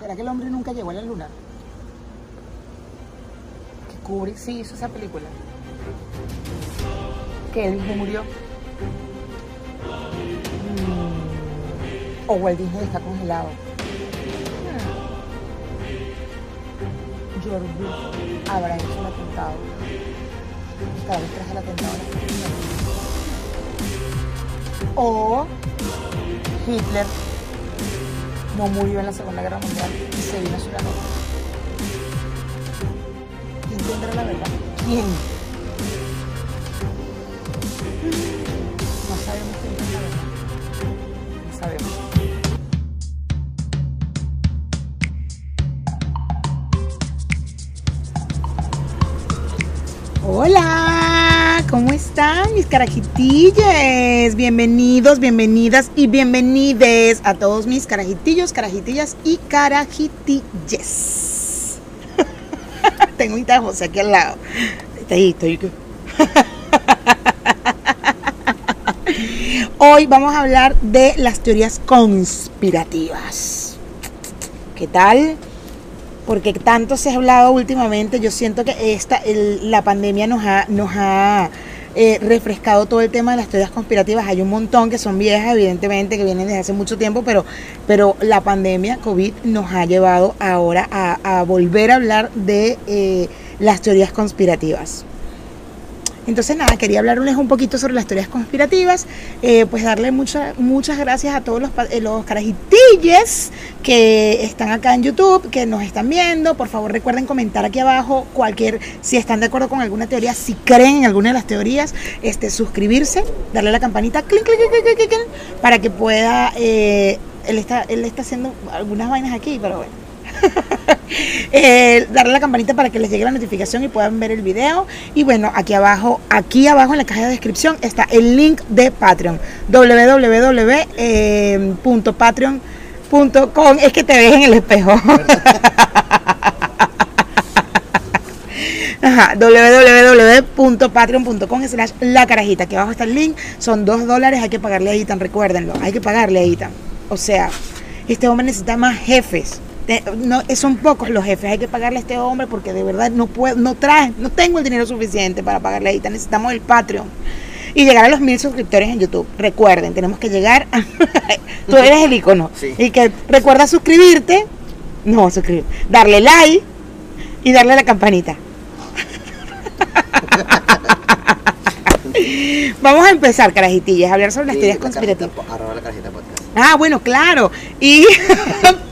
¿Será que el hombre nunca llegó a la luna? Que Kubrick sí hizo esa película. Que él mismo murió. Mm. O Walt Disney está congelado. Hmm. George habrá hecho el atentado. Cada vez tras el atentado. O Hitler no murió en la Segunda Guerra Mundial y se vino a Sudamérica. ¿Quién tendrá la verdad? ¿Quién? Mis carajitillas? Bienvenidos, bienvenidas y bienvenides a todos mis carajitillos, carajitillas y carajitilles. Tengo un José aquí al lado. Hoy vamos a hablar de las teorías conspirativas. ¿Qué tal? porque tanto se ha hablado últimamente, yo siento que esta, la pandemia nos ha, nos ha eh, refrescado todo el tema de las teorías conspirativas. Hay un montón que son viejas, evidentemente, que vienen desde hace mucho tiempo, pero, pero la pandemia COVID nos ha llevado ahora a, volver a hablar de eh, las teorías conspirativas. Entonces nada, quería hablarles un poquito sobre las teorías conspirativas, eh, pues darle muchas muchas gracias a todos los, eh, los carajitilles que están acá en YouTube, que nos están viendo. Por favor recuerden comentar aquí abajo cualquier, si están de acuerdo con alguna teoría, si creen en alguna de las teorías, este, suscribirse, darle a la campanita, clic, clic, clic, clic, clic, para que pueda, eh, él, está, él está haciendo algunas vainas aquí, pero bueno. eh, darle la campanita para que les llegue la notificación y puedan ver el video. Y bueno, aquí abajo, aquí abajo en la caja de descripción está el link de Patreon. www.patreon.com Es que te ves en el espejo. www.patreon.com slash la carajita. Aquí abajo está el link. Son dos dólares. Hay que pagarle a Ethan, recuérdenlo. Hay que pagarle a Ethan. O sea, este hombre necesita más jefes no, son pocos los jefes, hay que pagarle a este hombre porque de verdad no puedo, no trae, no tengo el dinero suficiente para pagarle a Edita, necesitamos el Patreon y llegar a los mil suscriptores en YouTube. Recuerden, tenemos que llegar a, tú eres el icono y que recuerda suscribirte, no suscribir, darle like y darle a la campanita. Vamos a empezar, carajitillas, a hablar sobre las teorías conspirativas. Ah, bueno, claro. Y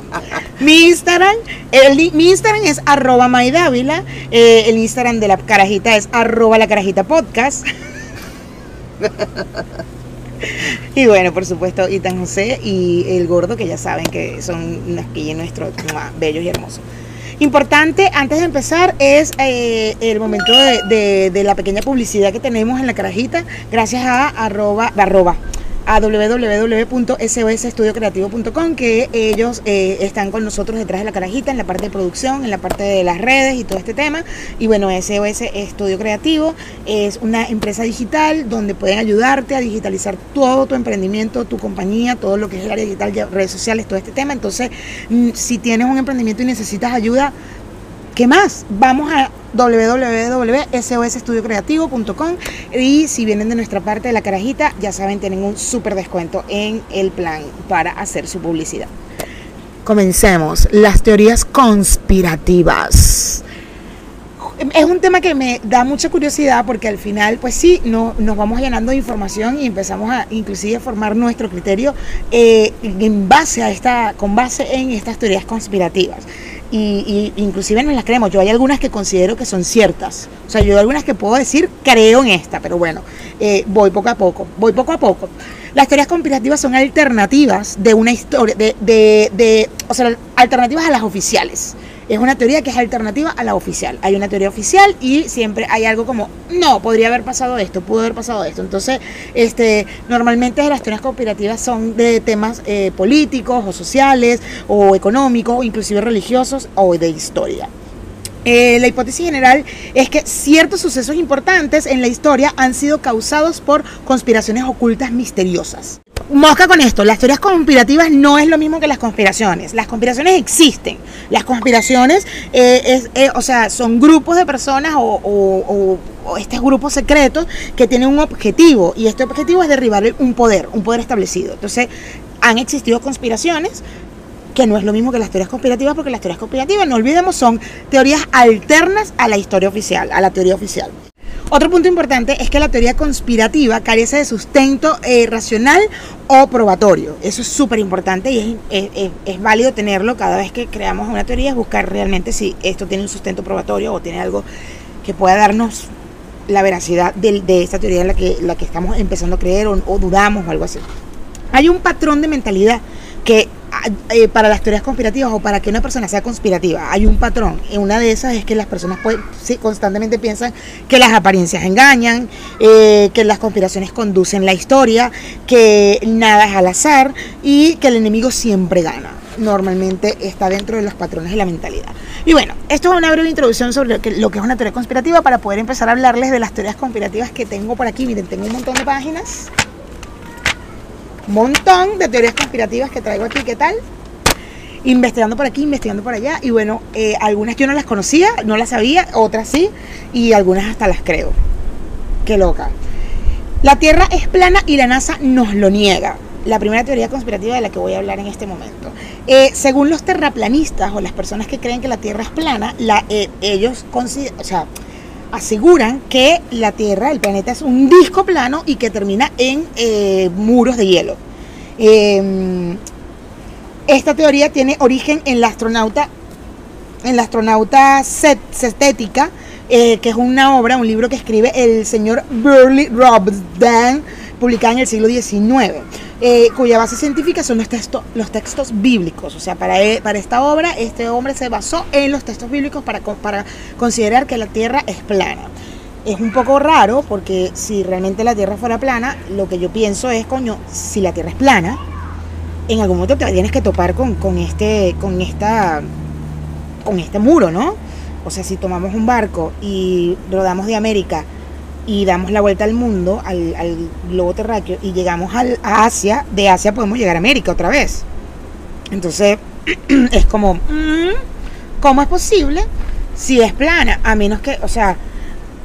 mi Instagram, mi Instagram es arroba maidávila, eh, el Instagram de la carajita es arroba la carajita podcast. y bueno, por supuesto, Itan José y el gordo, que ya saben que son que nuestros bellos y hermosos. Importante, antes de empezar, es eh, el momento de, de, la pequeña publicidad que tenemos en la carajita, gracias a arroba, arroba a www.sosestudiocreativo.com que ellos eh, están con nosotros detrás de la carajita en la parte de producción, en la parte de las redes y todo este tema. Y bueno, SOS Estudio Creativo es una empresa digital donde pueden ayudarte a digitalizar todo tu emprendimiento, tu compañía, todo lo que es el área digital, redes sociales, todo este tema. Entonces, mm, si tienes un emprendimiento y necesitas ayuda, ¿qué más? Vamos a www.sosestudiocreativo.com y si vienen de nuestra parte de la carajita, ya saben, tienen un súper descuento en el plan para hacer su publicidad. Comencemos. Las teorías conspirativas. Es un tema que me da mucha curiosidad porque al final, pues sí, no, nos vamos llenando de información y empezamos a inclusive a formar nuestro criterio eh, en base a esta, con base en estas teorías conspirativas y, inclusive no las creemos. Yo hay algunas que considero que son ciertas. O sea, yo hay algunas que puedo decir creo en esta, pero bueno, eh, voy poco a poco, voy poco a poco. Las teorías conspirativas son alternativas de una historia, de, de, de o sea, alternativas a las oficiales es una teoría que es alternativa a la oficial. Hay una teoría oficial y siempre hay algo como, no, podría haber pasado esto, pudo haber pasado esto. Entonces, este, normalmente las teorías conspirativas son de temas eh, políticos o sociales o económicos o inclusive religiosos o de historia. Eh, la hipótesis general es que ciertos sucesos importantes en la historia han sido causados por conspiraciones ocultas misteriosas. Mosca con esto, las teorías conspirativas no es lo mismo que las conspiraciones. Las conspiraciones existen. Las conspiraciones, eh, eh, o sea, son grupos de personas o, estos grupos secretos que tienen un objetivo y este objetivo es derribar un poder, un poder establecido. Entonces, han existido conspiraciones que no es lo mismo que las teorías conspirativas, porque las teorías conspirativas, no olvidemos, son teorías alternas a la historia oficial, a la teoría oficial. Otro punto importante es que la teoría conspirativa carece de sustento eh, racional o probatorio. Eso es súper importante y es, válido tenerlo cada vez que creamos una teoría, es buscar realmente si esto tiene un sustento probatorio o tiene algo que pueda darnos la veracidad de, esta teoría en la que, la que estamos empezando a creer o, o dudamos o algo así. Hay un patrón de mentalidad que eh, para las teorías conspirativas o para que una persona sea conspirativa hay un patrón. Una de esas es que las personas constantemente piensan que las apariencias engañan, eh, que las conspiraciones conducen la historia, que nada es al azar y que el enemigo siempre gana. Normalmente está dentro de los patrones de la mentalidad. Y bueno, esto es una breve introducción sobre lo que, lo que es una teoría conspirativa para poder empezar a hablarles de las teorías conspirativas que tengo por aquí. Miren, tengo un montón de páginas montón de teorías conspirativas que traigo aquí, ¿qué tal? Investigando por aquí, investigando por allá. Y bueno, eh, algunas yo no las conocía, no las sabía, otras sí, y algunas hasta las creo. Qué loca. La Tierra es plana y la NASA nos lo niega. La primera teoría conspirativa de la que voy a hablar en este momento. Eh, según los terraplanistas o las personas que creen que la Tierra es plana, la, eh, ellos consideran, o sea, aseguran que la Tierra, el planeta, es un disco plano y que termina en eh, muros de hielo. Em, esta teoría tiene origen en la astronauta, en la astronauta Cetética, eh, que es una obra, un libro que escribe el señor Burley Robson, publicada en el siglo XIX. Eh, cuya base científica son los, textos, los textos bíblicos. O sea, para, e, para esta obra, este hombre se basó en los textos bíblicos para, para considerar que la Tierra es plana. Es un poco raro porque si realmente la Tierra fuera plana, lo que yo pienso es, coño, si la Tierra es plana, en algún momento te tienes que topar con, con, este, con, esta, con este muro, ¿no? O sea, si tomamos un barco y rodamos de América y damos la vuelta al mundo, al, globo terráqueo, y llegamos al, a Asia, de Asia podemos llegar a América otra vez. Entonces, es como, mm, ¿cómo es posible si es plana? A menos que, o sea,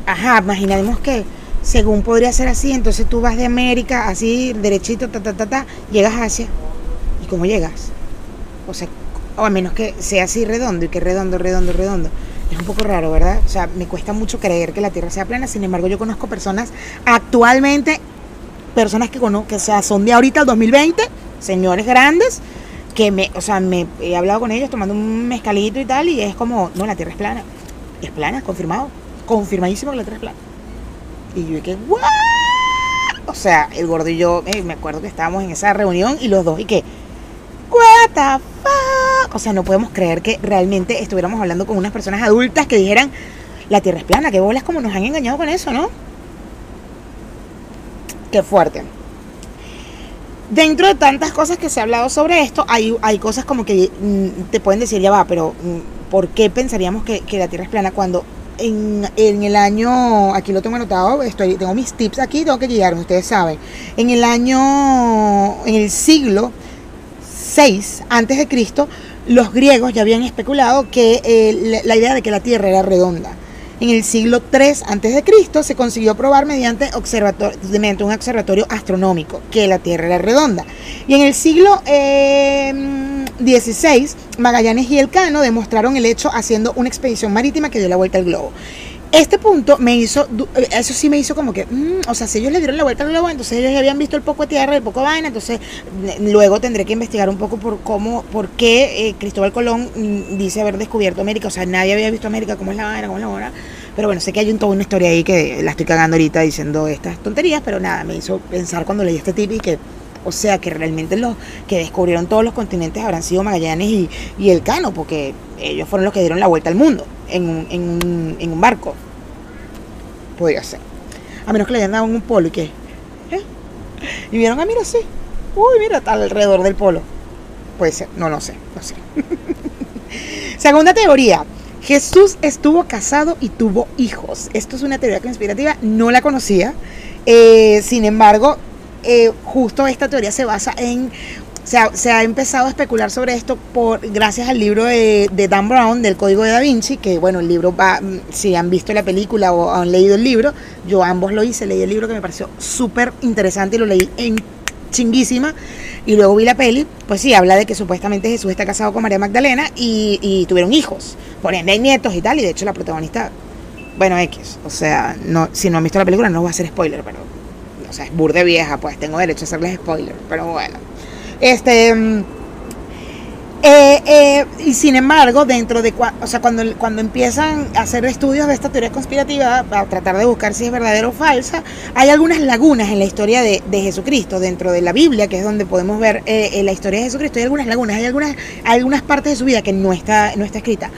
ajá, imaginemos que según podría ser así, entonces tú vas de América, así, derechito, ta, ta, ta, ta, llegas a Asia. ¿Y cómo llegas? O sea, o a menos que sea así redondo y que redondo, redondo, redondo. Es un poco raro, ¿verdad? O sea, me cuesta mucho creer que la Tierra sea plana. Sin embargo, yo conozco personas actualmente, personas que conozco, que sea, son de ahorita, el 2020, señores grandes, que me, o sea, me he hablado con ellos tomando un mezcalito y tal, y es como, no, la Tierra es plana. Es plana, confirmado. Confirmadísimo que la Tierra es plana. Y yo dije, ¿what? O sea, el gordo y yo, eh, me acuerdo que estábamos en esa reunión y los dos, y que, ¿what the o sea, no podemos creer que realmente estuviéramos hablando con unas personas adultas que dijeran, la Tierra es plana, que bolas como nos han engañado con eso, ¿no? Qué fuerte. Dentro de tantas cosas que se ha hablado sobre esto, hay, hay cosas como que mm, te pueden decir, ya va, pero mm, ¿por qué pensaríamos que, la Tierra es plana cuando en, en, el año, aquí lo tengo anotado, estoy, tengo mis tips aquí, tengo que guiarme, ustedes saben, en el año, en el siglo 6 antes de Cristo, los griegos ya habían especulado que eh, la idea de que la Tierra era redonda. En el siglo III a.C. se consiguió probar mediante, un observatorio astronómico que la Tierra era redonda. Y en el siglo eh, Magallanes y Elcano demostraron el hecho haciendo una expedición marítima que dio la vuelta al globo. Este punto me hizo, eso sí me hizo como que, mm, o sea, si ellos le dieron la vuelta al globo, entonces ellos ya habían visto el poco de tierra, el poco de vaina, entonces luego tendré que investigar un poco por cómo, por qué eh, Cristóbal Colón mm, dice haber descubierto América, o sea, nadie había visto América, cómo es la vaina, cómo es la hora, pero bueno, sé que hay un, toda una historia ahí que la estoy cagando ahorita diciendo estas tonterías, pero nada, me hizo pensar cuando leí este tip que o sea que realmente los que descubrieron todos los continentes habrán sido Magallanes y, y el Cano, porque ellos fueron los que dieron la vuelta al mundo en un, en un, en un barco. Podría ser. A menos que le hayan dado un polo y que. ¿eh? Y vieron, ah, mira, sí. Uy, mira, está alrededor del polo. Puede ser, no lo sé, no sé. Segunda teoría. Jesús estuvo casado y tuvo hijos. Esto es una teoría conspirativa, no la conocía. Eh, sin embargo, eh, justo esta teoría se basa en se ha, empezado a especular sobre esto por gracias al libro de, Dan Brown del Código de Da Vinci, que bueno, el libro va, mm, si han visto la película o han leído el libro, yo ambos lo hice, leí el libro que me pareció súper interesante y lo leí en chinguísima y luego vi la peli, pues sí, habla de que supuestamente Jesús está casado con María Magdalena y, tuvieron hijos, por ende hay nietos y tal, y de hecho la protagonista, bueno, X, o sea, no, si no han visto la película no voy a hacer spoiler, pero, o sea, es burde vieja, pues tengo derecho a hacerles spoiler, pero bueno. Este. Mm, eh, eh, y sin embargo, dentro de o sea, cuando, cuando empiezan a hacer estudios de esta teoría conspirativa, a tratar de buscar si es verdadera o falsa, hay algunas lagunas en la historia de, Jesucristo, dentro de la Biblia, que es donde podemos ver eh, la historia de Jesucristo, hay algunas lagunas, hay algunas, algunas partes de su vida que no está, no está escrita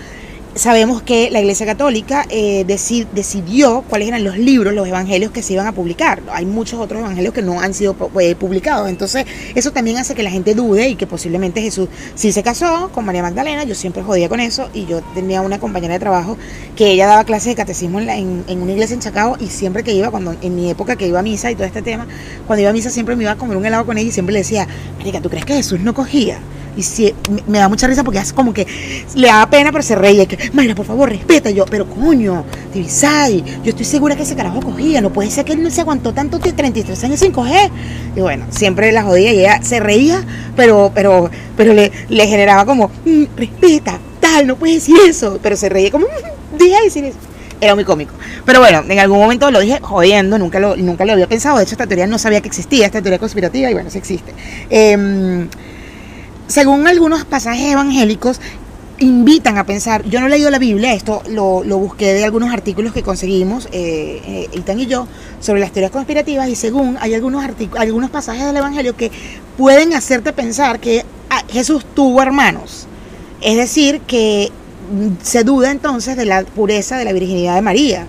sabemos que la Iglesia Católica eh, decidió cuáles eran los libros, los evangelios que se iban a publicar. Hay muchos otros evangelios que no han sido eh, publicados. Entonces, eso también hace que la gente dude y que posiblemente Jesús sí se casó con María Magdalena. Yo siempre jodía con eso y yo tenía una compañera de trabajo que ella daba clases de catecismo en, una iglesia en Chacao y siempre que iba, cuando en mi época que iba a misa y todo este tema, cuando iba a misa siempre me iba a comer un helado con ella y siempre le decía, Marica, ¿tú crees que Jesús no cogía? Y si, me, da mucha risa porque hace como que le da pena, pero se reía. Que, Mayra, por favor, respeta. Yo, pero coño, Divisay, yo estoy segura que ese carajo cogía. No puede ser que él no se aguantó tanto de 33 años sin coger. Y bueno, siempre la jodía y ella se reía, pero, pero, pero le, generaba como, mm, respeta, tal, no puedes decir eso. Pero se reía como, mm, deja decir eso era muy cómico. Pero bueno, en algún momento lo dije jodiendo, nunca lo, nunca lo había pensado. De hecho, esta teoría no sabía que existía, esta teoría conspirativa, y bueno, sí existe. Eh, según algunos pasajes evangélicos, invitan a pensar, yo no he leído la Biblia, esto lo, busqué de algunos artículos que conseguimos, eh, eh y yo, sobre las teorías conspirativas, y según hay algunos, algunos pasajes del Evangelio que pueden hacerte pensar que ah, Jesús tuvo hermanos. Es decir, que mm, se duda entonces de la pureza de la virginidad de María.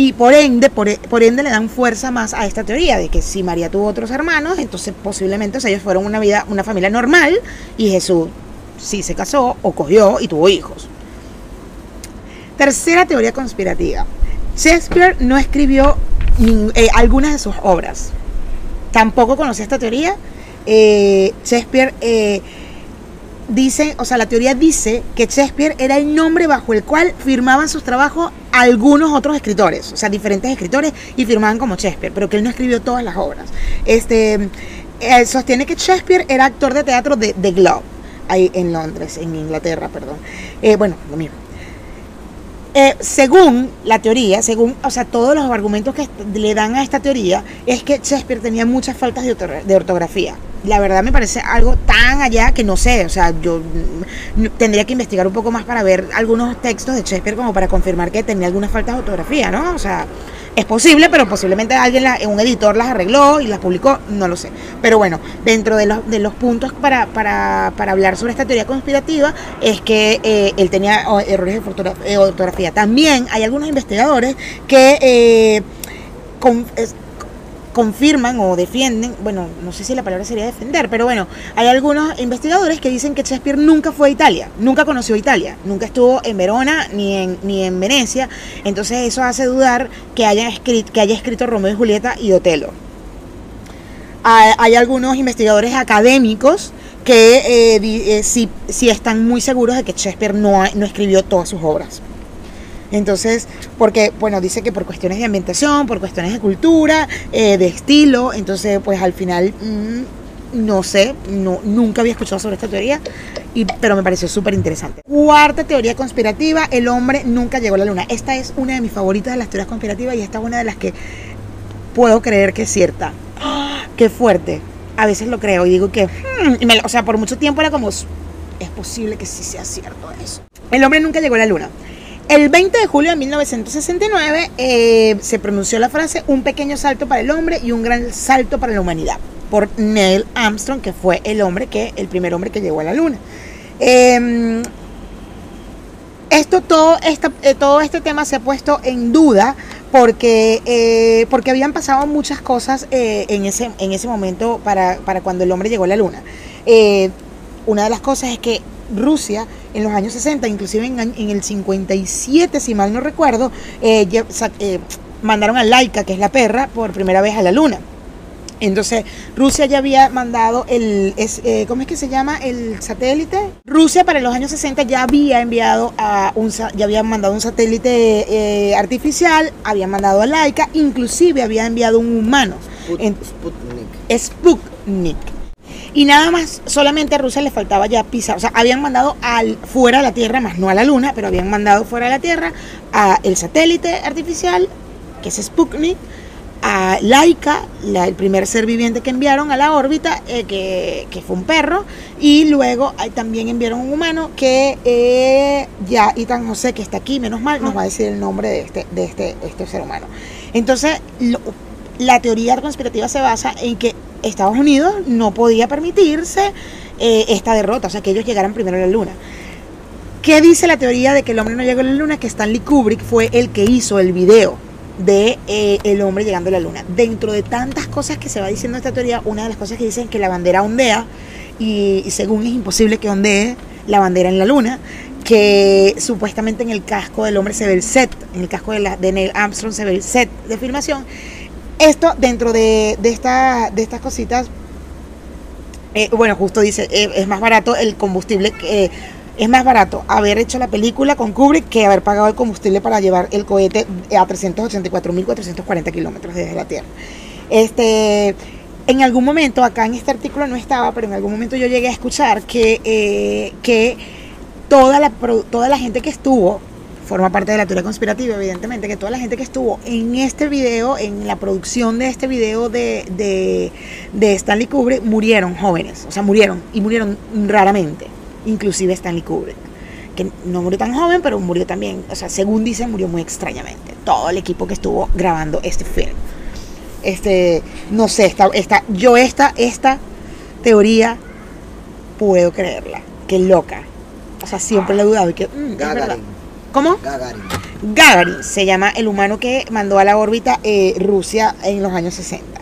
Y por ende, por, ende le dan fuerza más a esta teoría de que si María tuvo otros hermanos, entonces posiblemente ellos fueron una vida, una familia normal y Jesús sí se casó o cogió y tuvo hijos. Tercera teoría conspirativa. Shakespeare no escribió eh, algunas de sus obras. Tampoco conocía esta teoría. Eh, Shakespeare eh, dice, o sea, la teoría dice que Shakespeare era el nombre bajo el cual firmaban sus trabajos algunos otros escritores, o sea, diferentes escritores y firmaban como Shakespeare, pero que él no escribió todas las obras. Este, sostiene que Shakespeare era actor de teatro de The Globe, ahí en Londres, en Inglaterra, perdón. Eh, bueno, lo mismo. Eh, según la teoría, según, o sea, todos los argumentos que le dan a esta teoría, es que Shakespeare tenía muchas faltas de ortografía la verdad me parece algo tan allá que no sé, o sea, yo tendría que investigar un poco más para ver algunos textos de Shakespeare como para confirmar que tenía algunas faltas de ortografía, ¿no? O sea, es posible, pero posiblemente alguien, un editor las arregló y las publicó, no lo sé. Pero bueno, dentro de los, de los puntos para, para, para hablar sobre esta teoría conspirativa es que eh, él tenía errores de ortografía. También hay algunos investigadores que... Eh, confirman o defienden, bueno, no sé si la palabra sería defender, pero bueno, hay algunos investigadores que dicen que Shakespeare nunca fue a Italia, nunca conoció Italia, nunca estuvo en Verona ni en, ni en Venecia, entonces eso hace dudar que haya escrito, que haya escrito Romeo y Julieta y Otelo. Hay, algunos investigadores académicos que eh, eh, están muy seguros de que Shakespeare no, no escribió todas sus obras. Entonces, porque, bueno, dice que por cuestiones de ambientación, por cuestiones de cultura, eh, de estilo, entonces, pues al final, mm, no sé, no, nunca había escuchado sobre esta teoría, y, pero me pareció súper interesante. Cuarta teoría conspirativa, el hombre nunca llegó a la luna. Esta es una de mis favoritas de las teorías conspirativas y esta es una de las que puedo creer que es cierta. ¡Ah! ¡Qué fuerte! A veces lo creo y digo que, hmm", o sea, por mucho tiempo era como, es posible que sí sea cierto eso. El hombre nunca llegó a la luna. El 20 de julio de 1969 eh, se pronunció la frase un pequeño salto para el hombre y un gran salto para la humanidad por Neil Armstrong, que fue el hombre que, el primer hombre que llegó a la luna. Em, esto, todo, eh, todo este tema se ha puesto en duda porque, eh, porque habían pasado muchas cosas en, ese, en ese momento para, para, cuando el hombre llegó a la luna. una de las cosas es que Rusia en los años 60, inclusive en, el 57, si mal no recuerdo, eh, eh, mandaron a Laika, que es la perra, por primera vez a la luna. Entonces, Rusia ya había mandado el, es, eh, ¿cómo es que se llama? El satélite. Rusia para los años 60 ya había enviado a un, ya había mandado un satélite eh, artificial, había mandado a Laika, inclusive había enviado un humano. Sputnik. Sputnik. Y nada más, solamente a Rusia le faltaba ya pisar, o sea, habían mandado al, fuera de la Tierra, más no a la Luna, pero habían mandado fuera de la Tierra a el satélite artificial, que es Sputnik, a Laika, el primer ser viviente que enviaron a la órbita, eh, que, fue un perro, y luego también enviaron un humano que eh, ya Itan José, que está aquí, menos mal, nos va a decir el nombre de este, de este, este ser humano. Entonces, la teoría conspirativa se basa en que Estados Unidos no podía permitirse eh, esta derrota, o sea, que ellos llegaran primero a la Luna. ¿Qué dice la teoría de que el hombre no llegó a la Luna? Que Stanley Kubrick fue el que hizo el video de eh, el hombre llegando a la luna. Dentro de tantas cosas que se va diciendo esta teoría, una de las cosas que dicen es que la bandera ondea y, según es imposible que ondee la bandera en la luna, que supuestamente en el casco del hombre se ve el set, en el casco de, de Neil Armstrong se ve el set de filmación. Esto dentro de, de, esta, de estas cositas, eh, bueno, justo dice, eh, es más barato el combustible que es más barato haber hecho la película con Kubrick que haber pagado el combustible para llevar el cohete a 384.440 kilómetros desde la Tierra. Este, en algún momento, acá en este artículo no estaba, pero en algún momento yo llegué a escuchar que, eh, que toda, la, toda la gente que estuvo, forma parte de la teoría conspirativa, evidentemente, que toda la gente que estuvo en este video, en la producción de este video de, de, de Stanley Kubrick, murieron jóvenes, o sea, murieron y murieron raramente inclusive Stanley Kubrick, que no murió tan joven, pero murió también, o sea, según dicen, murió muy extrañamente. Todo el equipo que estuvo grabando este film. Este, no sé, esta, esta, yo esta, esta teoría puedo creerla. Qué loca. O sea, siempre la he dudado y que, mm, ¿Cómo? Gagarin. Gagarin se llama el humano que mandó a la órbita eh, Rusia en los años 60.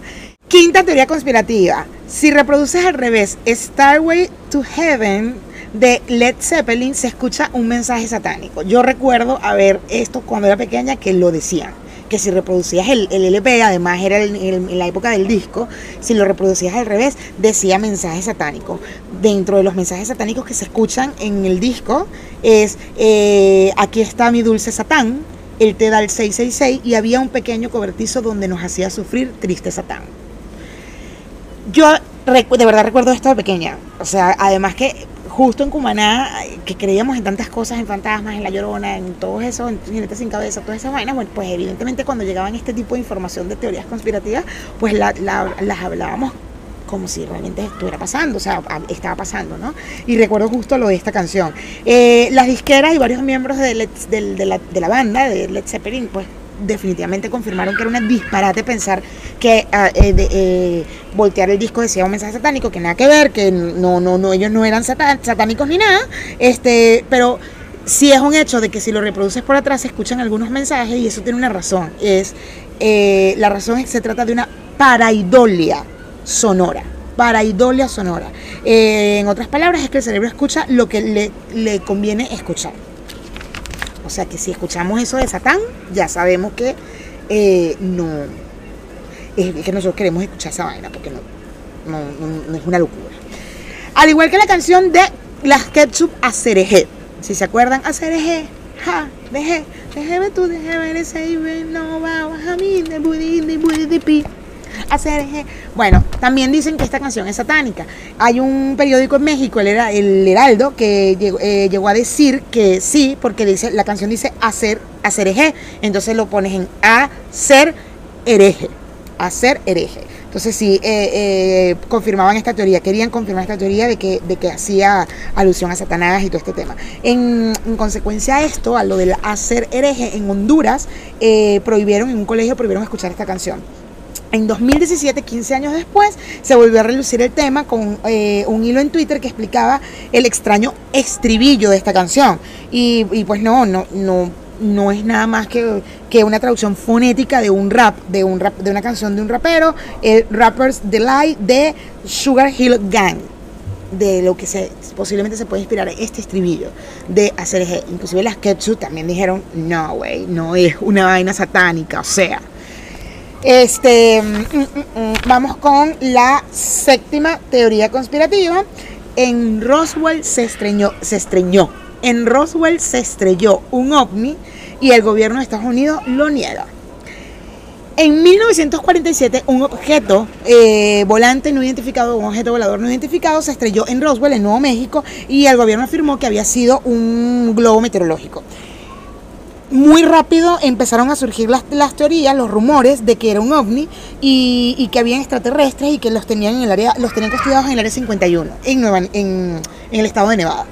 Quinta teoría conspirativa. Si reproduces al revés Starway to Heaven de Led Zeppelin se escucha un mensaje satánico. Yo recuerdo haber esto cuando era pequeña que lo decían. Que si reproducías el, LP, además era en la época del disco, si lo reproducías al revés, decía mensaje satánico. Dentro de los mensajes satánicos que se escuchan en el disco es, eh, aquí está mi dulce Satán, él te da el 666 y había un pequeño cobertizo donde nos hacía sufrir triste Satán. Yo de verdad recuerdo esto de pequeña. O sea, además que justo en Cumaná, que creíamos en tantas cosas, en fantasmas, en La Llorona, en todo eso, en Jinete sin cabeza, todas esas vainas, bueno, pues evidentemente cuando llegaban este tipo de información de teorías conspirativas, pues las hablábamos como si realmente estuviera pasando, o sea, estaba pasando, ¿no? Y recuerdo justo lo de esta canción. Eh, las disqueras y varios miembros de, de, la, de la banda, de Led Zeppelin, pues definitivamente confirmaron que era una disparate pensar que ah, eh, eh, voltear el disco decía un mensaje satánico, que nada que ver, que no, no, no, ellos no eran satánicos ni nada, este, pero sí es un hecho de que si lo reproduces por atrás se escuchan algunos mensajes y eso tiene una razón. Es, eh, la razón es que se trata de una paraidolia sonora. Paraidolia sonora. en otras palabras, es que el cerebro escucha lo que le, le conviene escuchar. O sea que si escuchamos eso de Satán, ya sabemos que eh, no es que nosotros queremos escuchar esa vaina, porque no, no, es una locura. Al igual que la canción de las Ketchup Acereje. Si se acuerdan, Acereje, ja, deje, déjeme tú, déjeme ese no va a mí, de budi, de budi, de pi hacer Bueno, también dicen que esta canción es satánica. Hay un periódico en México, el, el Heraldo, que eh, llegó, a decir que sí, porque dice la canción dice hacer, hacer eje. Entonces lo pones en hacer hereje. Hacer hereje. Entonces sí, eh, eh, confirmaban esta teoría, querían confirmar esta teoría de que, de que hacía alusión a Satanás y todo este tema. En, consecuencia a esto, a lo del hacer hereje, en Honduras prohibieron, en un colegio prohibieron escuchar esta canción. En 2017, 15 años después, se volvió a relucir el tema con eh, un hilo en Twitter que explicaba el extraño estribillo de esta canción. Y, pues no, no, no, no es nada más que, que, una traducción fonética de un rap, de un rap, de una canción de un rapero, el Rapper's Delight de Sugar Hill Gang de lo que se posiblemente se puede inspirar este estribillo de hacer inclusive las Ketsu también dijeron no güey no es una vaina satánica o sea Este, mm, mm, mm, vamos con la séptima teoría conspirativa. En Roswell se estreñó, se estreñó. En Roswell se estrelló un ovni y el gobierno de Estados Unidos lo niega. En 1947, un objeto eh, volante no identificado, un objeto volador no identificado, se estrelló en Roswell, en Nuevo México, y el gobierno afirmó que había sido un globo meteorológico. Muy rápido empezaron a surgir las, teorías, los rumores de que era un ovni y, que habían extraterrestres y que los tenían en el área, los tenían custodiados en el área 51, en, en, el estado de Nevada.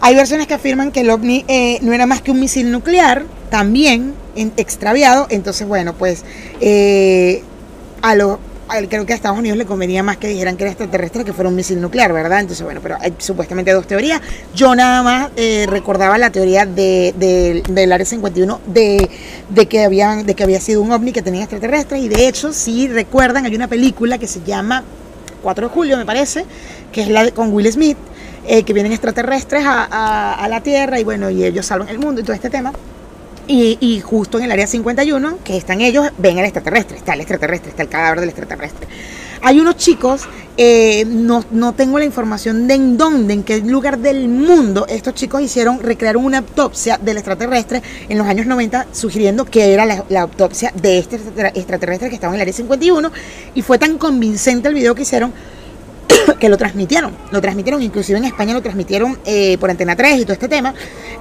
Hay versiones que afirman que el ovni eh, no era más que un misil nuclear, también extraviado. Entonces, bueno, pues eh, a lo creo que a Estados Unidos le convenía más que dijeran que era extraterrestre que fuera un misil nuclear, ¿verdad? Entonces, bueno, pero hay supuestamente dos teorías. Yo nada más eh, recordaba la teoría de, del Área 51 de, que habían, de que había sido un ovni que tenía extraterrestres y de hecho, si recuerdan, hay una película que se llama 4 de julio, me parece, que es la de, con Will Smith, eh, que vienen extraterrestres a la Tierra y bueno, y ellos salvan el mundo y todo este tema. Y, justo en el área 51, que están ellos, ven el extraterrestre, está el extraterrestre, está el cadáver del extraterrestre. Hay unos chicos, eh, no, no, tengo la información de en dónde, en qué lugar del mundo estos chicos hicieron, recrearon una autopsia del extraterrestre en los años 90, sugiriendo que era la, autopsia de este extraterrestre que estaba en el área 51, y fue tan convincente el video que hicieron que lo transmitieron, lo transmitieron, inclusive en España lo transmitieron eh, por Antena 3 y todo este tema,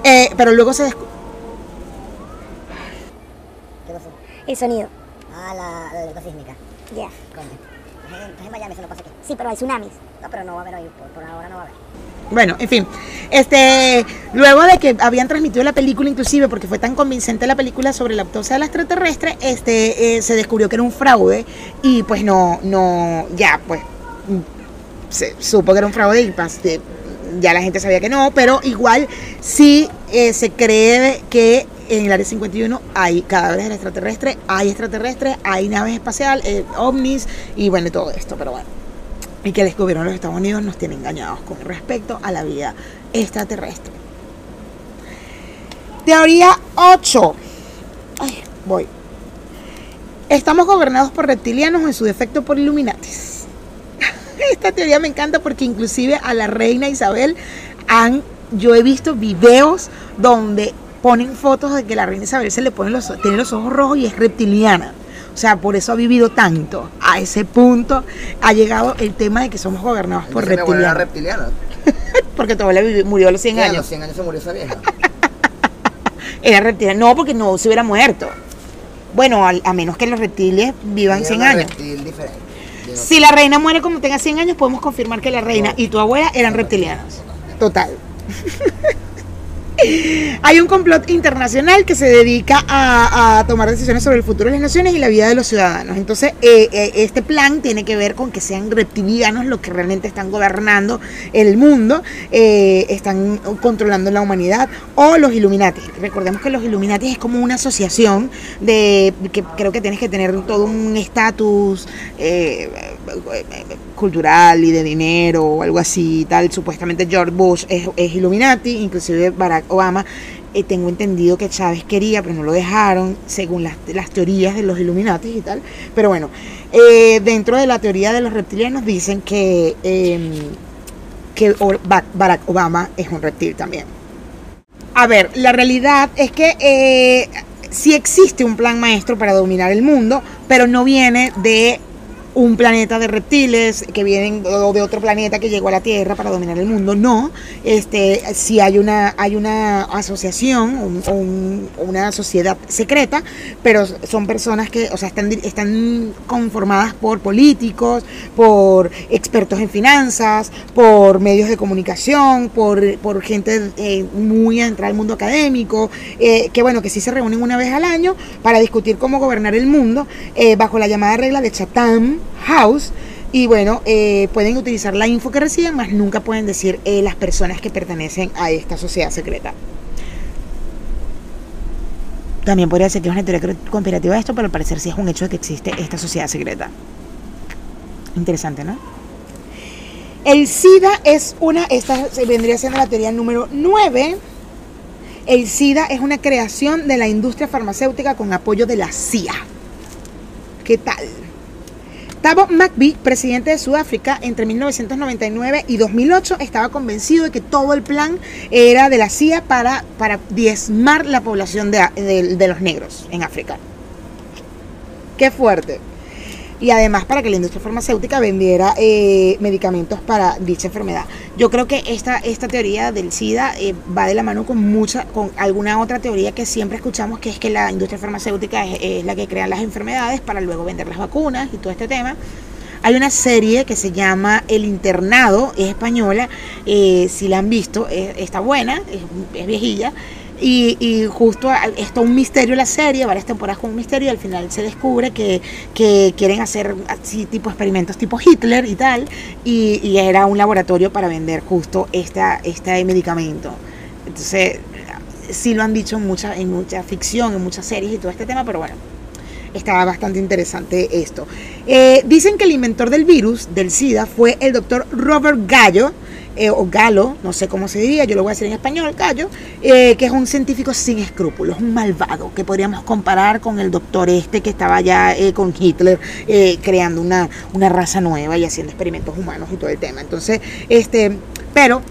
eh, pero luego se descubrió El sonido. Ah, la, la alerta sísmica. Ya. Entonces en Miami eso no pasa aquí. Sí, pero hay tsunamis. No, pero no va a haber hoy, por, ahora no va a haber. Bueno, en fin, este, luego de que habían transmitido la película, inclusive porque fue tan convincente la película sobre la autopsia del extraterrestre, este, eh, se descubrió que era un fraude y pues no, no, ya, pues, se supo que era un fraude y pues, ya la gente sabía que no, pero igual sí eh, se cree que en el área 51 hay cadáveres extraterrestres, hay extraterrestres, hay naves espaciales, eh, ovnis y bueno, todo esto, pero bueno. Y que el gobierno de los Estados Unidos nos tiene engañados con respecto a la vida extraterrestre. Teoría 8. Ay, voy. Estamos gobernados por reptilianos en su defecto por Illuminatis. Esta teoría me encanta porque inclusive a la reina Isabel han, yo he visto videos donde ponen fotos de que la reina Isabel se le pone los, tiene los ojos rojos y es reptiliana. O sea, por eso ha vivido tanto. A ese punto ha llegado el tema de que somos gobernados por reptilianos. Reptiliana. porque todavía murió a los 100 años. A los 100 años se murió esa vieja. era reptiliana. No, porque no se hubiera muerto. Bueno, a, menos que los reptiles vivan 100 años. Si la reina muere como tenga 100 años, podemos confirmar que la reina y tu abuela eran reptilianos. Total. Hay un complot internacional que se dedica a, tomar decisiones sobre el futuro de las naciones y la vida de los ciudadanos. Entonces, eh, eh, este plan tiene que ver con que sean reptilianos los que realmente están gobernando el mundo, eh, están controlando la humanidad, o los Illuminati. Recordemos que los Illuminati es como una asociación de que creo que tienes que tener todo un estatus cultural y de dinero o algo así, tal. Supuestamente George Bush es, Illuminati, inclusive Barack Obama. Eh, tengo entendido que Chávez quería, pero no lo dejaron, según las, teorías de los Illuminati y tal. Pero bueno, eh, dentro de la teoría de los reptilianos dicen que, em, que Barack Obama es un reptil también. A ver, la realidad es que eh, sí existe un plan maestro para dominar el mundo, pero no viene de un planeta de reptiles que vienen o de otro planeta que llegó a la Tierra para dominar el mundo. No, este, si hay una, hay una asociación o una sociedad secreta, pero son personas que, o sea, están, están conformadas por políticos, por expertos en finanzas, por medios de comunicación, por, gente eh, muy adentrada al mundo académico, eh, que bueno, que sí se reúnen una vez al año para discutir cómo gobernar el mundo eh, bajo la llamada regla de Chatham House. Y bueno, eh, pueden utilizar la info que reciben, más nunca pueden decir eh, las personas que pertenecen a esta sociedad secreta. También podría ser que es una teoría conspirativa esto, pero al parecer sí es un hecho de que existe esta sociedad secreta. Interesante, ¿no? El SIDA es una, esta vendría siendo la teoría número 9. El SIDA es una creación de la industria farmacéutica con apoyo de la CIA. ¿Qué tal? Thabo Mbeki, presidente de Sudáfrica entre 1999 y 2008, estaba convencido de que todo el plan era de la CIA para, para diezmar la población de, los negros en África. Qué fuerte. Y además para que la industria farmacéutica vendiera eh, medicamentos para dicha enfermedad. Yo creo que esta, esta teoría del SIDA eh, va de la mano con mucha, con alguna otra teoría que siempre escuchamos, que es que la industria farmacéutica es, la que crea las enfermedades para luego vender las vacunas y todo este tema. Hay una serie que se llama El Internado, es española, eh, si la han visto, es- está buena, es viejilla. Y, y justo a- es todo un misterio la serie, varias temporadas con un misterio, y al final se descubre que, que quieren hacer así tipo experimentos tipo Hitler y tal, y, y era un laboratorio para vender justo esta, este medicamento. Entonces, sí lo han dicho en mucha, en mucha ficción, en muchas series y todo este tema, pero bueno, estaba bastante interesante esto. Eh, dicen que el inventor del virus, del SIDA, fue el doctor Robert Gallo, eh, o Galo, no sé cómo se diría, yo lo voy a decir en español, Gallo, eh, que es un científico sin escrúpulos, un malvado, que podríamos comparar con el doctor este que estaba ya eh, con Hitler creando una, una raza nueva y haciendo experimentos humanos y todo el tema. Entonces, este, pero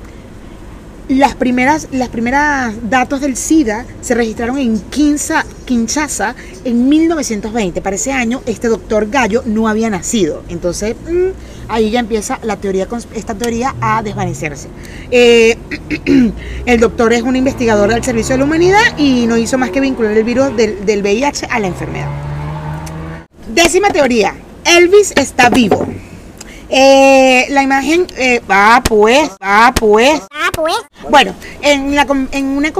las primeras, las primeras datos del SIDA se registraron en Kinshasa, en 1920. Para ese año, este doctor Gallo no había nacido. Entonces, mm, ahí ya empieza la teoría, esta teoría a desvanecerse. Eh, el doctor es un investigador del Servicio de la Humanidad y no hizo más que vincular el virus del, del VIH a la enfermedad. Décima teoría. Elvis está vivo. Eh, la imagen eh, va pues, va pues. Ah, pues. Bueno, en, la, en, una,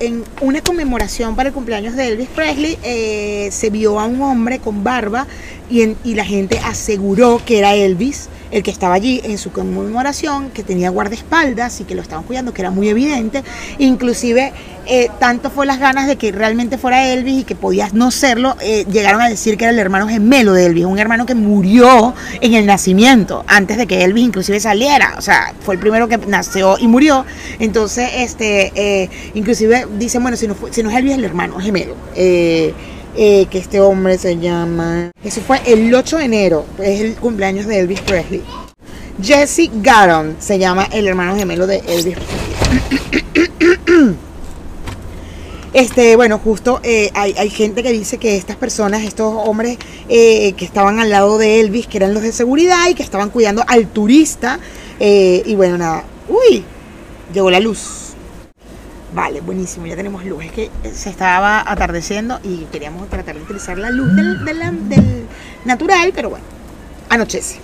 en una conmemoración para el cumpleaños de Elvis Presley eh, se vio a un hombre con barba y, en- y la gente aseguró que era Elvis el que estaba allí en su conmemoración, que tenía guardaespaldas y que lo estaban cuidando, que era muy evidente. Inclusive, eh, tanto fue las ganas de que realmente fuera Elvis y que podías no serlo, eh, llegaron a decir que era el hermano gemelo de Elvis, un hermano que murió en el nacimiento, antes de que Elvis inclusive saliera. O sea, fue el primero que nació y murió. Entonces, este, eh, inclusive dicen, bueno, si no, fue- si no es Elvis, el hermano gemelo. Eh, que este hombre se llama. Eso fue el 8 de enero, es el cumpleaños de Elvis Presley. Jesse Garon se llama el hermano gemelo de Elvis Presley. Este, bueno, justo eh, hay, hay gente que dice que estas personas, estos hombres eh, que estaban al lado de Elvis, que eran los de seguridad y que estaban cuidando al turista. y bueno, nada. Uy, llegó la luz. Vale, buenísimo, ya tenemos luz. Es que se estaba atardeciendo y queríamos tratar de utilizar la luz del, natural, pero bueno, anochece.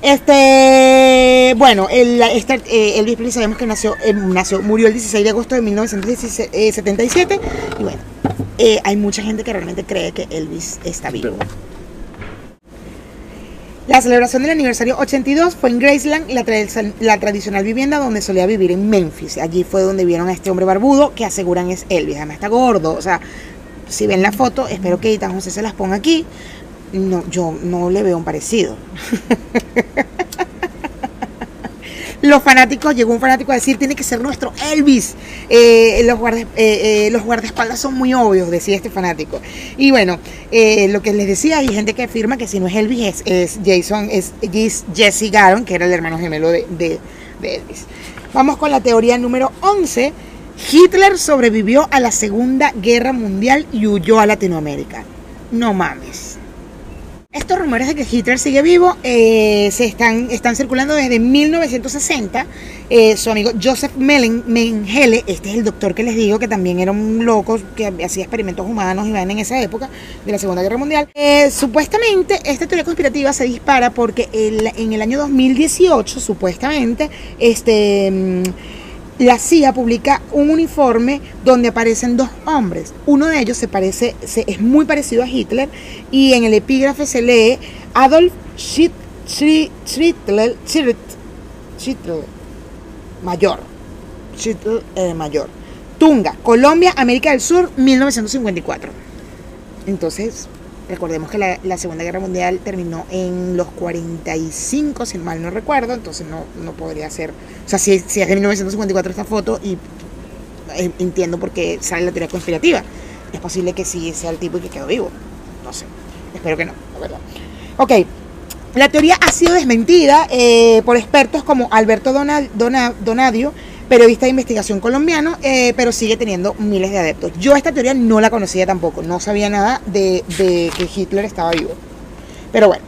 Este, bueno, el, este, eh, Elvis Presley sabemos que nació, eh, nació, murió el 16 de agosto de 1977 y bueno, eh, hay mucha gente que realmente cree que Elvis está vivo. La celebración del aniversario 82 fue en Graceland, la, tra- la tradicional vivienda donde solía vivir en Memphis. Allí fue donde vieron a este hombre barbudo que aseguran es Elvis. Además está gordo. O sea, si ven la foto, espero que Edita José se las ponga aquí. No, yo no le veo un parecido. Los fanáticos, llegó un fanático a decir, tiene que ser nuestro Elvis. Eh, los, guarda- eh, eh, guardaespaldas son muy obvios, decía este fanático. Y bueno, eh, lo que les decía, hay gente que afirma que si no es Elvis, es, Jason, es, es Jesse Garon, que era el hermano gemelo de, de- de Elvis. Vamos con la teoría número 11. Hitler sobrevivió a la Segunda Guerra Mundial y huyó a Latinoamérica. No mames. Estos rumores de que Hitler sigue vivo eh, se están, están circulando desde 1960. Eh, su amigo Joseph Mengele, este es el doctor que les digo que también era un loco que hacía experimentos humanos y van en esa época de la Segunda Guerra Mundial. Eh, supuestamente esta teoría conspirativa se dispara porque en el año 2018, supuestamente, este... la CIA publica un uniforme donde aparecen dos hombres. Uno de ellos se parece, es muy parecido a Hitler y en el epígrafe se lee Adolf Schrittler, mayor. Schrittler, eh, mayor. Tunga, Colombia, América del Sur, 1954. Entonces, recordemos que la, la Segunda Guerra Mundial terminó en los 45, si mal no recuerdo, entonces no, no podría ser. O sea, si, si es de 1954 esta foto, y eh, entiendo por qué sale la teoría conspirativa. Es posible que sí sea el tipo y que quedó vivo. No sé. Espero que no, la verdad. Ok, la teoría ha sido desmentida eh, por expertos como Alberto Dona- Dona- Donadio, periodista de investigación colombiano, eh, pero sigue teniendo miles de adeptos. Yo esta teoría no la conocía tampoco, no sabía nada de, que Hitler estaba vivo. Pero bueno.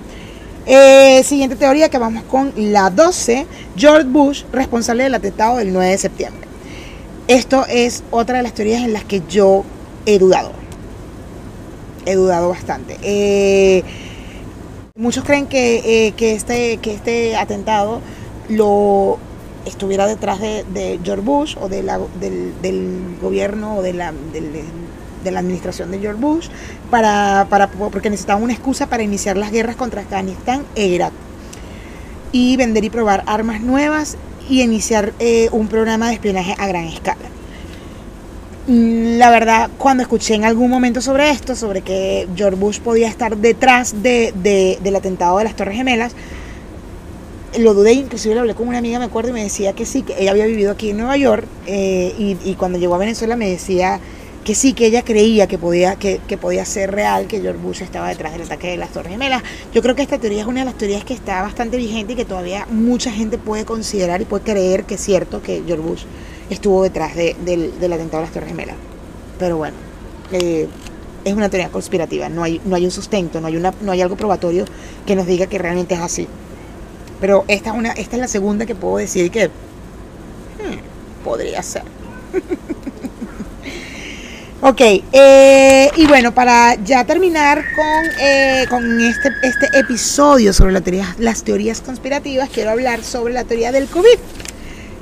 Eh, siguiente teoría que vamos con la 12, George Bush, responsable del atentado del 9 de septiembre. Esto es otra de las teorías en las que yo he dudado. He dudado bastante. Eh, muchos creen que, que, este, que este atentado lo estuviera detrás de, George Bush o del, gobierno o de la, administración de George Bush para, porque necesitaban una excusa para iniciar las guerras contra Afganistán e Irak y vender y probar armas nuevas y iniciar eh, un programa de espionaje a gran escala. Mm, La verdad, cuando escuché en algún momento sobre esto, sobre que George Bush podía estar detrás de, de- del atentado de las Torres Gemelas, lo dudé, inclusive hablé con una amiga, me acuerdo, y me decía que sí, que ella había vivido aquí en Nueva York, eh, y, cuando llegó a Venezuela me decía que sí, que ella creía que podía, que, que podía ser real, que George Bush estaba detrás del ataque de las Torres Gemelas. Yo creo que esta teoría es una de las teorías que está bastante vigente y que todavía mucha gente puede considerar y puede creer que es cierto que George Bush estuvo detrás de- del, del atentado de las Torres Gemelas. Pero bueno, eh, es una teoría conspirativa, no hay, no hay un sustento, no hay, una, no hay algo probatorio que nos diga que realmente es así. Pero esta es, una, esta es la segunda que puedo decir que hmm, podría ser. ok, eh, y bueno, para ya terminar con, eh, con este, este episodio sobre la teoría- las teorías conspirativas, quiero hablar sobre la teoría del COVID.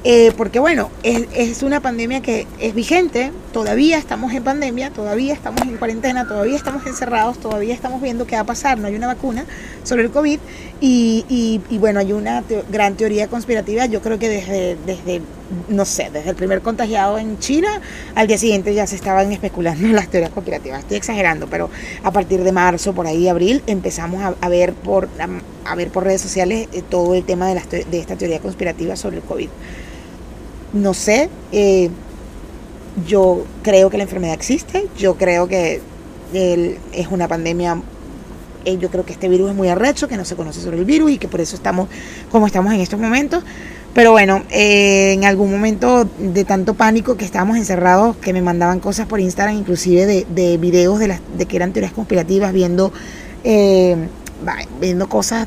Eh, porque bueno, es, es una pandemia que es vigente, todavía estamos en pandemia, todavía estamos en cuarentena, todavía estamos encerrados, todavía estamos viendo qué va a pasar, no hay una vacuna sobre el COVID y, y- bueno, hay una gran teoría conspirativa, yo creo que desde, desde, no sé, desde el primer contagiado en China, al día siguiente ya se estaban especulando las teorías conspirativas, estoy exagerando, pero a partir de marzo, por ahí, abril, empezamos a, ver por, a, ver por redes sociales eh, todo el tema de, las de esta teoría conspirativa sobre el COVID. No sé, eh, yo creo que la enfermedad existe, yo creo que el- es una pandemia, eh, yo creo que este virus es muy arrecho, que no se conoce sobre el virus y que por eso estamos como estamos en estos momentos. Pero bueno, eh, en algún momento de tanto pánico que estábamos encerrados, que me mandaban cosas por Instagram, inclusive de, de videos de, las, de que eran teorías conspirativas, viendo, eh, viendo cosas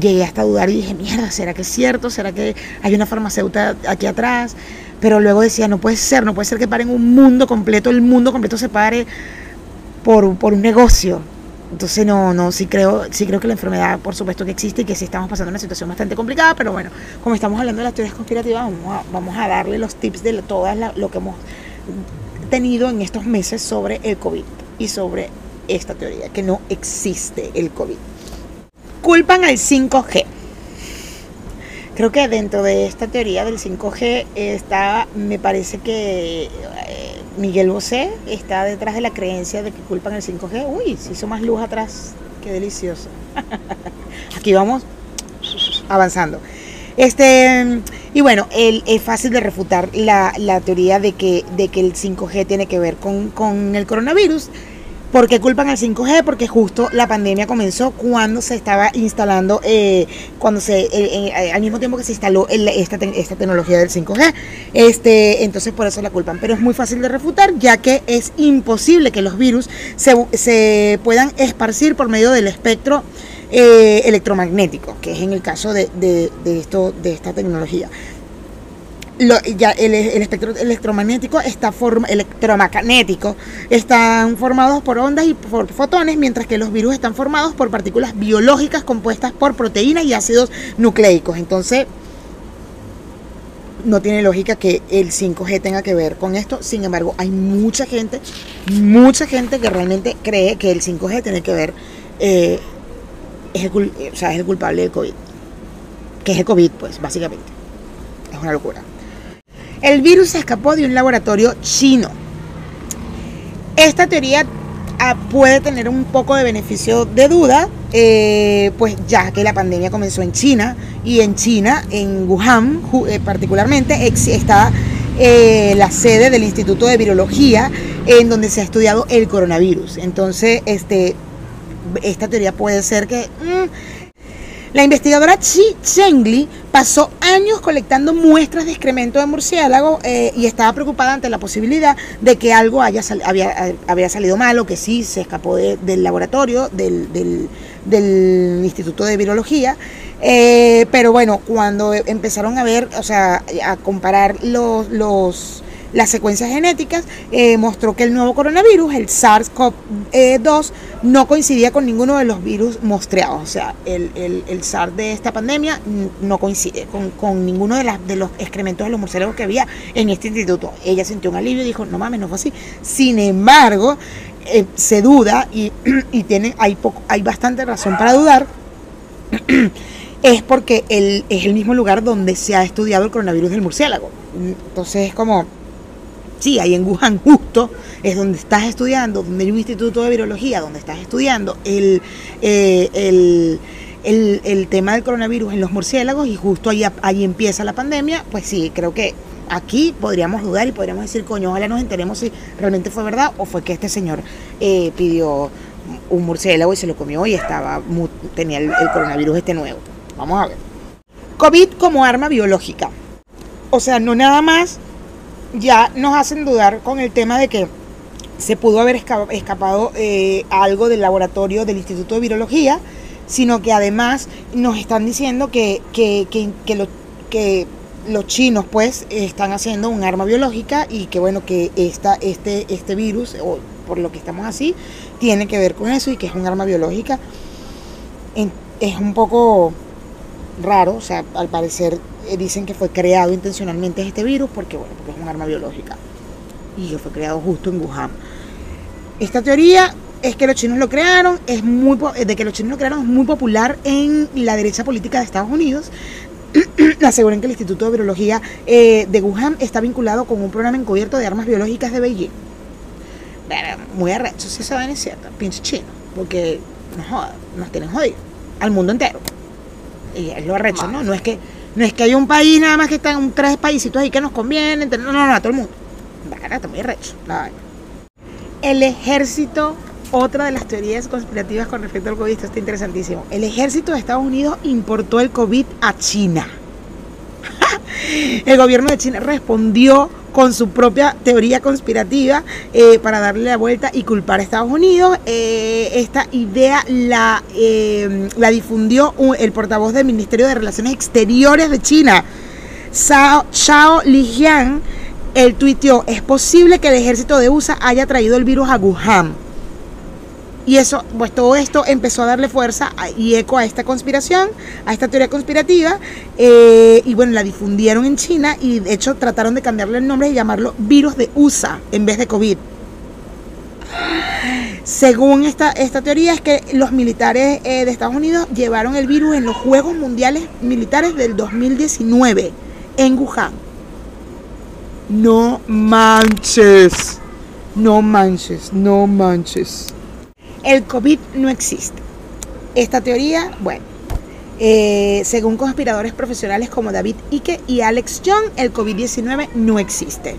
llegué hasta dudar y dije, mierda, ¿será que es cierto? ¿Será que hay una farmacéutica aquí atrás? Pero luego decía, no puede ser, no puede ser que paren un mundo completo, el mundo completo se pare por, por un negocio. Entonces no, no, sí creo, sí creo que la enfermedad por supuesto que existe y que sí estamos pasando una situación bastante complicada, pero bueno, como estamos hablando de las teorías conspirativas, vamos a, vamos a darle los tips de todas lo que hemos tenido en estos meses sobre el COVID y sobre esta teoría, que no existe el COVID culpan al 5G. Creo que dentro de esta teoría del 5G está, me parece que eh, Miguel Bosé está detrás de la creencia de que culpan al 5G. Uy, se hizo más luz atrás. Qué delicioso. Aquí vamos avanzando. Este, y bueno, el- es fácil de refutar la, la teoría de que, de que el 5G tiene que ver con, con el coronavirus. ¿Por qué culpan al 5G? Porque justo la pandemia comenzó cuando se estaba instalando, eh, cuando se, eh, eh, al mismo tiempo que se instaló esta, esta tecnología del 5G. Este, entonces por eso la culpan. Pero es muy fácil de refutar, ya que es imposible que los virus se, se puedan esparcir por medio del espectro electromagnético, que es en el caso de, de- de esto, de esta tecnología lo- ya el, el espectro electromagnético está forma, electromagnético están formados por ondas y por fotones, mientras que los virus están formados por partículas biológicas compuestas por proteínas y ácidos nucleicos. Entonces, no tiene lógica que el 5G tenga que ver con esto. Sin embargo, hay mucha gente, mucha gente que realmente cree que el 5G tiene que ver, eh, es, el, o sea, es el culpable del COVID. Que es el COVID, pues, básicamente. Es una locura. El virus se escapó de un laboratorio chino. Esta teoría ah, puede tener un poco de beneficio de duda, eh, pues ya que la pandemia comenzó en China y en China, en Wuhan eh, particularmente, está eh, la sede del Instituto de Virología en donde se ha estudiado el coronavirus. Entonces, este, esta teoría puede ser que... mm, la investigadora Chi Chengli pasó años colectando muestras de excremento de murciélago eh, y estaba preocupada ante la posibilidad de que algo haya sal- había, eh, había salido mal o que sí se escapó de- del laboratorio, del Instituto de Virología. Eh, pero bueno, cuando empezaron a ver, o sea, a comparar los, los, las secuencias genéticas, eh, mostró que el nuevo coronavirus, el SARS-CoV-2, no coincidía con ninguno de los virus mostreados. O sea, el, el, el SARS de esta pandemia no coincide con, con ninguno de, las, de los excrementos de los murciélagos que había en este instituto. Ella sintió un alivio y dijo, no mames, no fue así. Sin embargo, eh, se duda y, y tiene, hay, poco, hay bastante razón para dudar es porque el, es el mismo lugar donde se ha estudiado el coronavirus del murciélago. Entonces es como, sí, ahí en Wuhan justo es donde estás estudiando, donde hay un instituto de virología, donde estás estudiando el, eh, el, el, el tema del coronavirus en los murciélagos y justo ahí, ahí empieza la pandemia, pues sí, creo que aquí podríamos dudar y podríamos decir, coño, ojalá nos enteremos si realmente fue verdad o fue que este señor eh, pidió un murciélago y se lo comió y estaba tenía el coronavirus este nuevo. Vamos a ver. COVID como arma biológica. O sea, no nada más ya nos hacen dudar con el tema de que se pudo haber esca- escapado eh, algo del laboratorio del Instituto de Virología, sino que además nos están diciendo que, que, que, que que los chinos pues están haciendo un arma biológica y que bueno que esta, este, este virus, o por lo que estamos así, tiene que ver con eso y que es un arma biológica. Es un poco raro, o sea, al parecer eh, dicen que fue creado intencionalmente este virus porque, bueno, porque es un arma biológica y que fue creado justo en Wuhan. Esta teoría es que los chinos lo crearon, es muy po- de que los chinos lo crearon es muy popular en la derecha política de Estados Unidos. Aseguran que el Instituto de Virología eh, de Wuhan está vinculado con un programa encubierto de armas biológicas de Beijing. Muy arrecho si esa vaina es cierta, pinche chino, porque no joda, nos tienen jodidos, al mundo entero. Y es lo arrecho, ¿no? No es que no es que hay un país nada más que están tres paísitos ahí que nos convienen, no, no, no, a todo el mundo. Verga, está muy arrecho la vaina. El ejército, otra de las teorías conspirativas con respecto al COVID, esto está interesantísimo. El ejército de Estados Unidos importó el COVID a China. El gobierno de China respondió con su propia teoría conspirativa eh, para darle la vuelta y culpar a Estados Unidos. Eh, esta idea la, eh, la difundió un- el portavoz del Ministerio de Relaciones Exteriores de China, Zhao, Zhao Lijian. Él tuiteó, es posible que el ejército de USA haya traído el virus a Wuhan. Y eso, pues todo esto empezó a darle fuerza y eco a esta conspiración, a esta teoría conspirativa. eh, y bueno, la difundieron en China y de hecho trataron de cambiarle el nombre y llamarlo virus de USA en vez de COVID. Según esta, esta teoría es que los militares eh, de Estados Unidos llevaron el virus en los Juegos Mundiales Militares del 2019 en Wuhan. No manches. No manches, no manches. El COVID no existe. Esta teoría, bueno, eh, según conspiradores profesionales como David Icke y Alex Young, el COVID-19 no existe,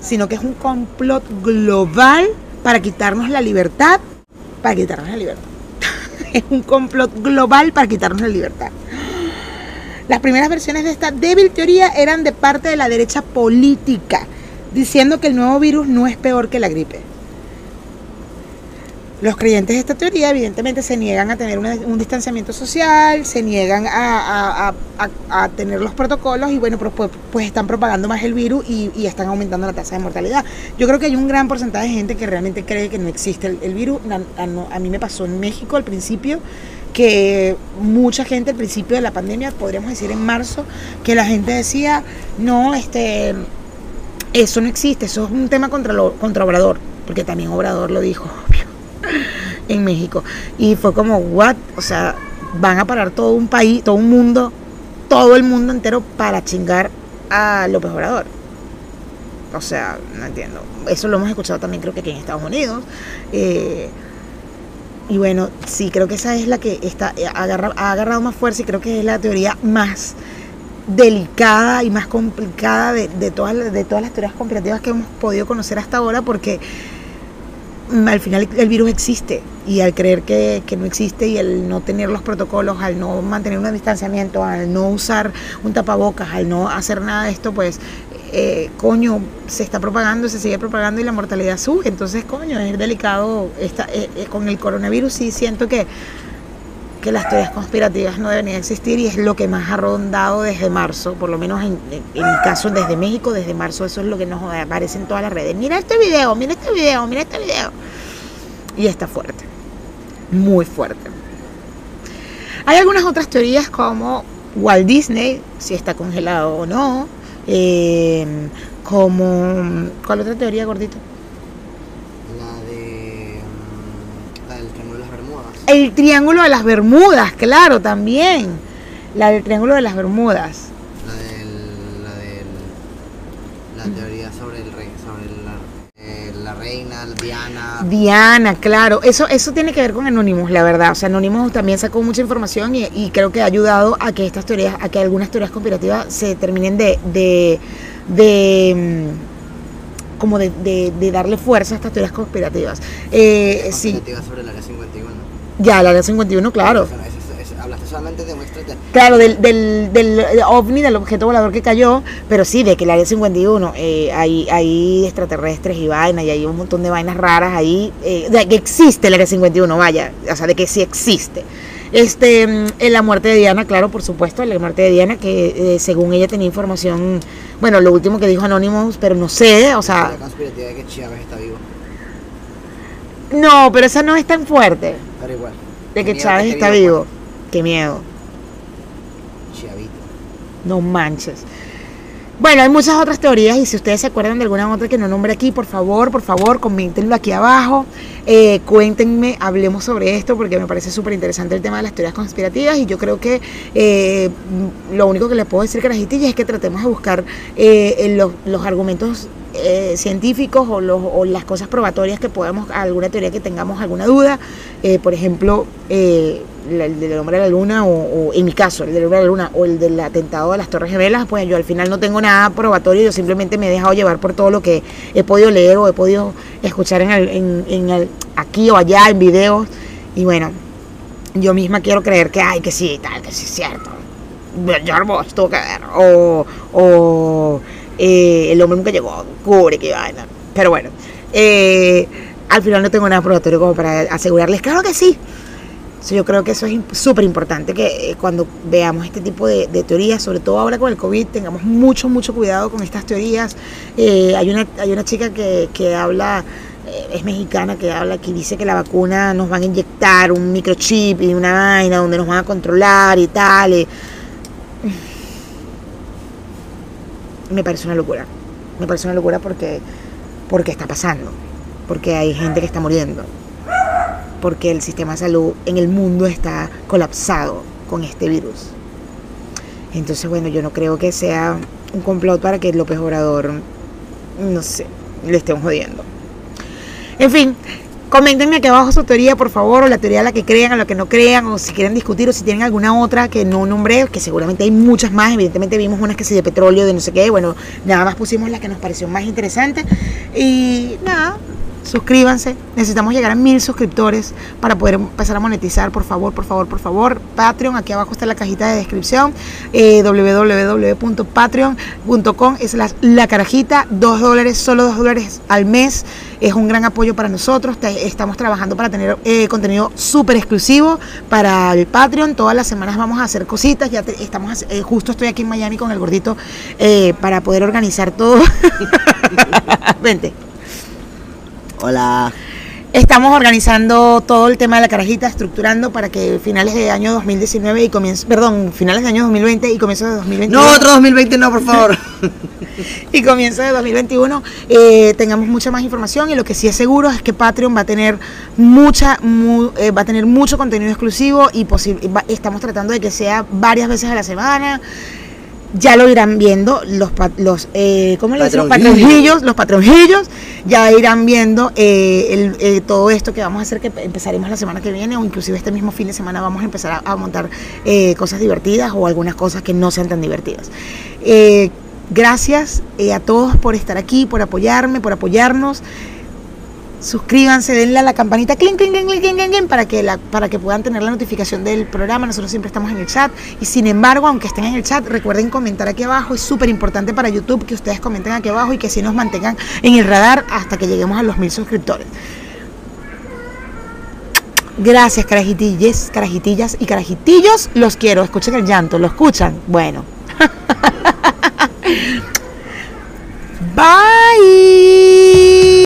sino que es un complot global para quitarnos la libertad, para quitarnos la libertad. es un complot global para quitarnos la libertad. Las primeras versiones de esta débil teoría eran de parte de la derecha política, diciendo que el nuevo virus no es peor que la gripe. Los creyentes de esta teoría evidentemente se niegan a tener un distanciamiento social, se niegan a, tener los protocolos y bueno, pues, pues- están propagando más el virus y, están aumentando la tasa de mortalidad. Yo creo que hay un gran porcentaje de gente que realmente cree que no existe el, virus. A, mí me pasó en México al principio que mucha gente al principio de la pandemia, podríamos decir en marzo, que la gente decía, no, este, eso no existe, eso es un tema contra, lo, contra Obrador, porque también Obrador lo dijo, en México. Y fue como, what? O sea, van a parar todo un país, todo un mundo, todo el mundo entero para chingar a López Obrador. O sea, no entiendo. Eso lo hemos escuchado también creo que aquí en Estados Unidos. Eh, y bueno, sí, creo que esa es la que está, eh, agarra- ha agarrado más fuerza y creo que es la teoría más delicada y más complicada de, de todas, de todas las teorías conspirativas que hemos podido conocer hasta ahora porque al final el virus existe y al creer que, que no existe y al no tener los protocolos, al no mantener un distanciamiento, al no usar un tapabocas, al no hacer nada de esto, pues eh, coño, se está propagando, se sigue propagando y la mortalidad sube. Entonces, coño, es delicado. Esta, eh, eh, con el coronavirus sí siento que, que las teorías conspirativas no deberían existir y es lo que más ha rondado desde marzo, por lo menos en, en- en mi caso desde México, desde marzo, eso es lo que nos aparece en todas las redes. Mira este video, mira este video, mira este video. Y está fuerte, muy fuerte. Hay algunas otras teorías como Walt Disney, si está congelado o no, eh, como... ¿Cuál otra teoría, gordito? La de. mm, La del Triángulo de las Bermudas. El Triángulo de las Bermudas, claro, también. La del Triángulo de las Bermudas. La del. La del. La teoría sobre el rey. Sobre la, eh, la reina, Diana. Diana, claro. Eso, eso tiene que ver con Anonymous, la verdad. O sea, Anonymous también sacó mucha información y, y creo que ha ayudado a que estas teorías, a que algunas teorías conspirativas se terminen de, de, de mm, como de, de- de darle fuerza a estas teorías conspirativas. Eh, sí, conspirativa sobre el área 51. Ya, la de 51, claro. Eso- eso- hablaste solamente de un extraterrestre. Claro, del, del, del ovni, del objeto volador que cayó, pero sí, de que el área 51, eh, hay, hay extraterrestres y vainas, y hay un montón de vainas raras ahí, eh, de que existe el área 51, vaya, o sea, de que sí existe. Este, mm, en la muerte de Diana, claro, por supuesto, la muerte de Diana, que eh, según ella tenía información, bueno, lo último que dijo Anonymous, pero no sé, o sea, La conspirativa de que Chávez está vivo. no, pero esa no es tan fuerte, Igual. de que Chávez esté está vivo. Qué miedo. Chavito. No manches. Bueno, hay muchas otras teorías y si ustedes se acuerdan de alguna otra que no nombre aquí, por favor, por favor, coméntenlo aquí abajo. Eh, cuéntenme, hablemos sobre esto porque me parece súper interesante el tema de las teorías conspirativas y yo creo que eh, lo único que les puedo decir, carajitilla, es que tratemos de buscar eh, los argumentos eh, científicos o, las cosas probatorias que podamos, alguna teoría que tengamos alguna duda. Eh, por ejemplo, eh, el del hombre de la luna, o, o en mi caso, el del hombre de la luna, o el del atentado de las Torres Gemelas, pues yo al final no tengo nada probatorio, yo simplemente me he dejado llevar por todo lo que he podido leer o he podido escuchar en aquí o allá en videos. Y bueno, yo misma quiero creer que, ay, que sí, tal, que sí es cierto. George Bush tuvo que ver. O eh, el hombre nunca llegó, cubre que vaina. Pero bueno, eh, al final no tengo nada probatorio como para asegurarles. Claro que sí. So, yo creo que eso es súper importante que eh, cuando veamos este tipo de, de teorías, sobre todo ahora con el COVID, tengamos mucho, mucho cuidado con estas teorías. Eh, hay, una, hay una chica que, que habla, eh, es mexicana, que habla, que dice que la vacuna nos van a inyectar un microchip y una vaina donde nos van a controlar y tal. y- me parece una locura. Me parece una locura porque, porque está pasando. Porque hay gente que está muriendo. Porque el sistema de salud en el mundo está colapsado con este virus. Entonces, bueno, yo no creo que sea un complot para que López Obrador, no sé, le estemos jodiendo. En fin, coméntenme aquí abajo su teoría, por favor, o la teoría a la que crean, a la que no crean, o si quieren discutir, o si tienen alguna otra que no nombré, que seguramente hay muchas más. Evidentemente vimos unas que sí de petróleo, de no sé qué. Bueno, nada más pusimos las que nos pareció más interesante. Y nada, suscríbanse. Necesitamos llegar a mil suscriptores para poder empezar a monetizar. Por favor, por favor, por favor. Patreon, aquí abajo está la cajita de descripción. Eh, www.patreon.com es la, carajita. Dos dólares, solo dos dólares al mes. Es un gran apoyo para nosotros. Estamos trabajando para tener eh, contenido súper exclusivo para el Patreon. Todas las semanas vamos a hacer cositas. Ya te- estamos eh, justo estoy aquí en Miami con el gordito eh, para poder organizar todo. Vente. Hola. Estamos organizando todo el tema de la carajita, estructurando para que finales de año 2019 y comienzo, perdón, finales de año 2020 y comienzo de 2021 No, otro 2020 no, por favor. y comienzo de 2021 eh, tengamos mucha más información y lo que sí es seguro es que Patreon va a tener mucha mu- eh, va a tener mucho contenido exclusivo y estamos tratando de que sea varias veces a la semana ya lo irán viendo los los eh, ¿cómo le? Patronjillos. los patronjillos ya irán viendo eh, el- eh, todo esto que vamos a hacer que empezaremos la semana que viene o inclusive este mismo fin de semana vamos a empezar a, a montar cosas divertidas o algunas cosas que no sean tan divertidas gracias a todos por estar aquí por apoyarme por apoyarnos Suscríbanse, denle a la campanita clink, clink, clink, clink, clink, para que, para que puedan tener la notificación del programa. Nosotros siempre estamos en el chat. Y sin embargo, aunque estén en el chat, recuerden comentar aquí abajo. Es súper importante para YouTube que ustedes comenten aquí abajo y que así nos mantengan en el radar hasta que lleguemos a los mil suscriptores. Gracias, carajitilles, carajitillas y carajitillos. Los quiero. Escuchen el llanto. ¿Lo escuchan? Bueno. Bye.